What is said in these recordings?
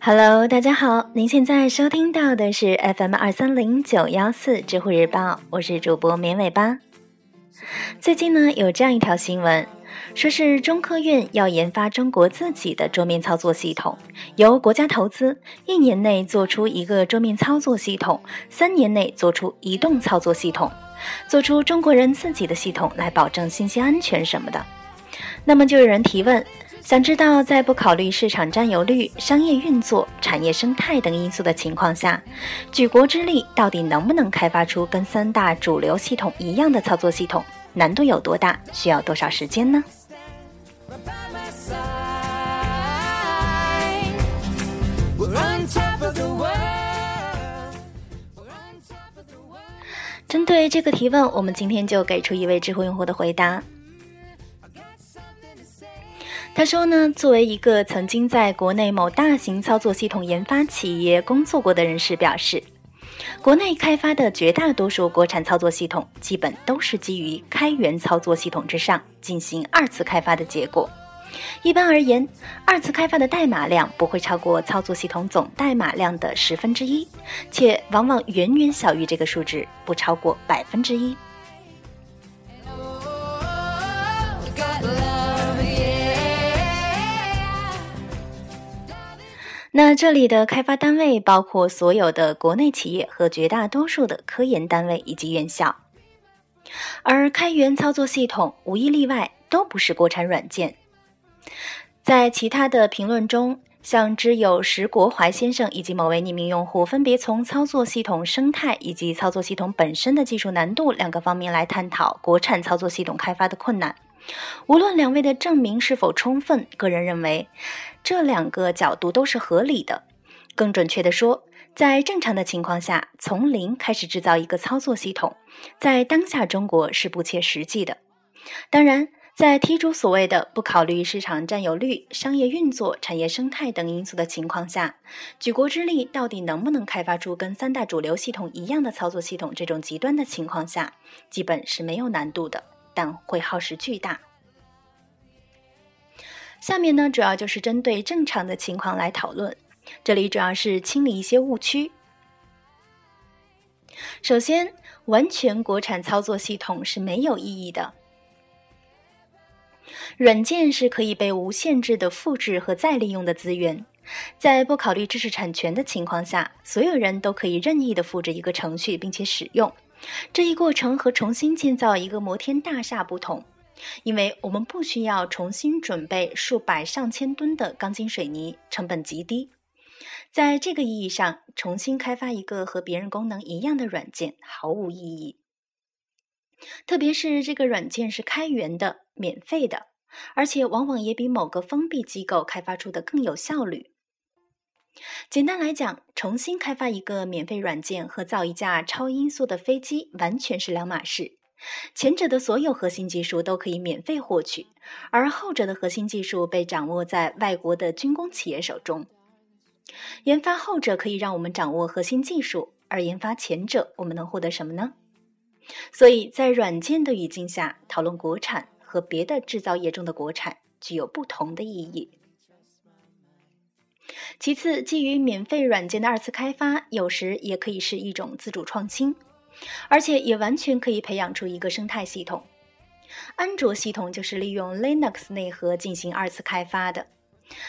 Hello，大家好，您现在收听到的是 FM 二三零九幺四知乎日报，我是主播绵尾巴。最近呢，有这样一条新闻，说是中科院要研发中国自己的桌面操作系统，由国家投资，一年内做出一个桌面操作系统，三年内做出移动操作系统，做出中国人自己的系统来保证信息安全什么的。那么就有人提问。想知道，在不考虑市场占有率、商业运作、产业生态等因素的情况下，举国之力到底能不能开发出跟三大主流系统一样的操作系统？难度有多大？需要多少时间呢？针对这个提问，我们今天就给出一位知乎用户的回答。他说呢，作为一个曾经在国内某大型操作系统研发企业工作过的人士表示，国内开发的绝大多数国产操作系统，基本都是基于开源操作系统之上进行二次开发的结果。一般而言，二次开发的代码量不会超过操作系统总代码量的十分之一，且往往远远小于这个数值，不超过百分之一。那这里的开发单位包括所有的国内企业和绝大多数的科研单位以及院校，而开源操作系统无一例外都不是国产软件。在其他的评论中，像知友石国怀先生以及某位匿名用户分别从操作系统生态以及操作系统本身的技术难度两个方面来探讨国产操作系统开发的困难。无论两位的证明是否充分，个人认为这两个角度都是合理的。更准确地说，在正常的情况下，从零开始制造一个操作系统，在当下中国是不切实际的。当然，在剔除所谓的不考虑市场占有率、商业运作、产业生态等因素的情况下，举国之力到底能不能开发出跟三大主流系统一样的操作系统？这种极端的情况下，基本是没有难度的。但会耗时巨大。下面呢，主要就是针对正常的情况来讨论。这里主要是清理一些误区。首先，完全国产操作系统是没有意义的。软件是可以被无限制的复制和再利用的资源，在不考虑知识产权的情况下，所有人都可以任意的复制一个程序并且使用。这一过程和重新建造一个摩天大厦不同，因为我们不需要重新准备数百上千吨的钢筋水泥，成本极低。在这个意义上，重新开发一个和别人功能一样的软件毫无意义。特别是这个软件是开源的、免费的，而且往往也比某个封闭机构开发出的更有效率。简单来讲，重新开发一个免费软件和造一架超音速的飞机完全是两码事。前者的所有核心技术都可以免费获取，而后者的核心技术被掌握在外国的军工企业手中。研发后者可以让我们掌握核心技术，而研发前者，我们能获得什么呢？所以在软件的语境下，讨论国产和别的制造业中的国产具有不同的意义。其次，基于免费软件的二次开发，有时也可以是一种自主创新，而且也完全可以培养出一个生态系统。安卓系统就是利用 Linux 内核进行二次开发的，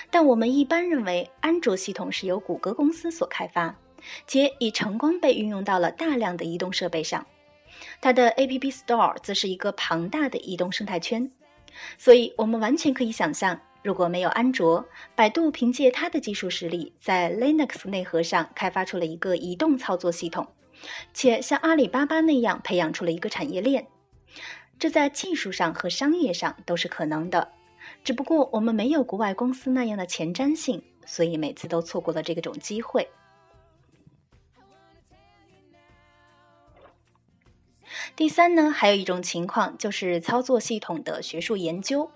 但我们一般认为，安卓系统是由谷歌公司所开发，且已成功被运用到了大量的移动设备上。它的 App Store 则是一个庞大的移动生态圈，所以我们完全可以想象。如果没有安卓，百度凭借它的技术实力，在 Linux 内核上开发出了一个移动操作系统，且像阿里巴巴那样培养出了一个产业链，这在技术上和商业上都是可能的。只不过我们没有国外公司那样的前瞻性，所以每次都错过了这种机会。第三呢，还有一种情况就是操作系统的学术研究。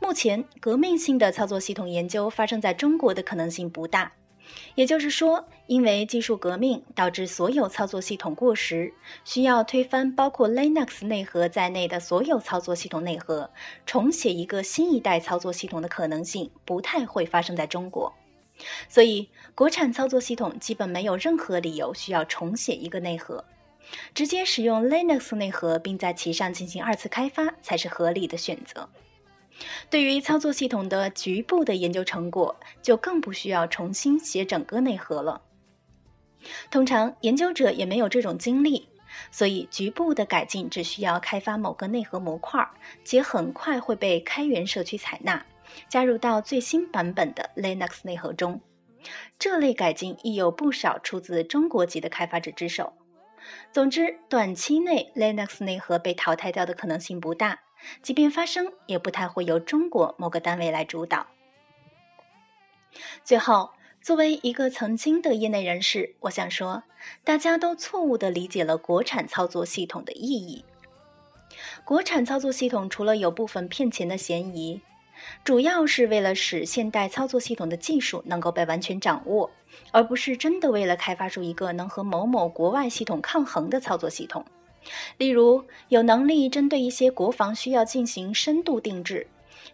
目前，革命性的操作系统研究发生在中国的可能性不大，也就是说，因为技术革命导致所有操作系统过时，需要推翻包括 Linux 内核在内的所有操作系统内核，重写一个新一代操作系统的可能性不太会发生在中国。所以，国产操作系统基本没有任何理由需要重写一个内核，直接使用 Linux 内核并在其上进行二次开发才是合理的选择。对于操作系统的局部的研究成果，就更不需要重新写整个内核了。通常研究者也没有这种精力，所以局部的改进只需要开发某个内核模块，且很快会被开源社区采纳，加入到最新版本的 Linux 内核中。这类改进亦有不少出自中国籍的开发者之手。总之，短期内 Linux 内核被淘汰掉的可能性不大。即便发生，也不太会由中国某个单位来主导。最后，作为一个曾经的业内人士，我想说，大家都错误地理解了国产操作系统的意义。国产操作系统除了有部分骗钱的嫌疑，主要是为了使现代操作系统的技术能够被完全掌握，而不是真的为了开发出一个能和某某国外系统抗衡的操作系统。例如，有能力针对一些国防需要进行深度定制，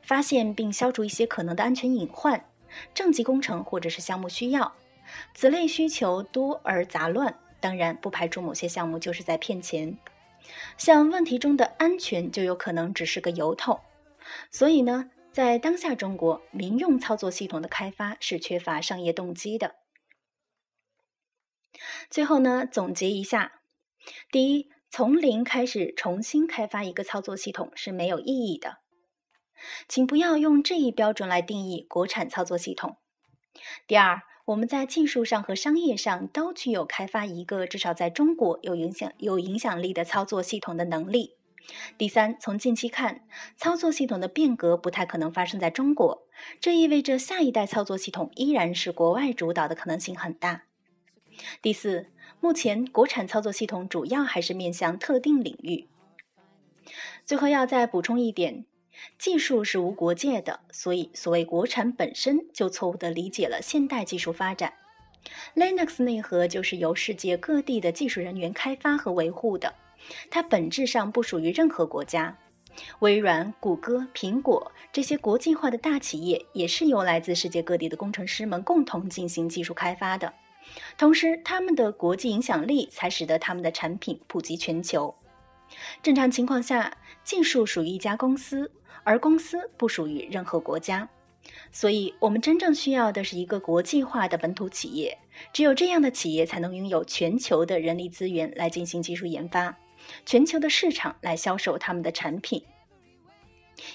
发现并消除一些可能的安全隐患，政绩工程或者是项目需要，此类需求多而杂乱。当然，不排除某些项目就是在骗钱。像问题中的安全，就有可能只是个由头。所以呢，在当下中国，民用操作系统的开发是缺乏商业动机的。最后呢，总结一下：第一。从零开始重新开发一个操作系统是没有意义的，请不要用这一标准来定义国产操作系统。第二，我们在技术上和商业上都具有开发一个至少在中国有影响有影响力的操作系统的能力。第三，从近期看，操作系统的变革不太可能发生在中国，这意味着下一代操作系统依然是国外主导的可能性很大。第四。目前，国产操作系统主要还是面向特定领域。最后要再补充一点，技术是无国界的，所以所谓国产本身就错误地理解了现代技术发展。Linux 内核就是由世界各地的技术人员开发和维护的，它本质上不属于任何国家。微软、谷歌、苹果这些国际化的大企业，也是由来自世界各地的工程师们共同进行技术开发的。同时，他们的国际影响力才使得他们的产品普及全球。正常情况下，技术属于一家公司，而公司不属于任何国家。所以，我们真正需要的是一个国际化的本土企业。只有这样的企业，才能拥有全球的人力资源来进行技术研发，全球的市场来销售他们的产品，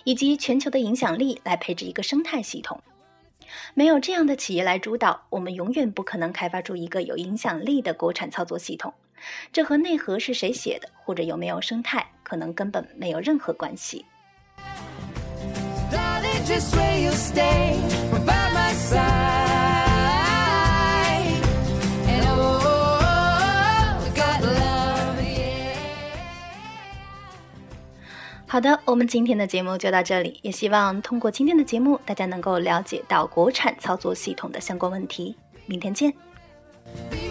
以及全球的影响力来配置一个生态系统。没有这样的企业来主导，我们永远不可能开发出一个有影响力的国产操作系统。这和内核是谁写的，或者有没有生态，可能根本没有任何关系。Just where you stay by my side. And oh, got love, yeah. 好的，我们今天的节目就到这里，也希望通过今天的节目，大家能够了解到国产操作系统的相关问题。明天见。Be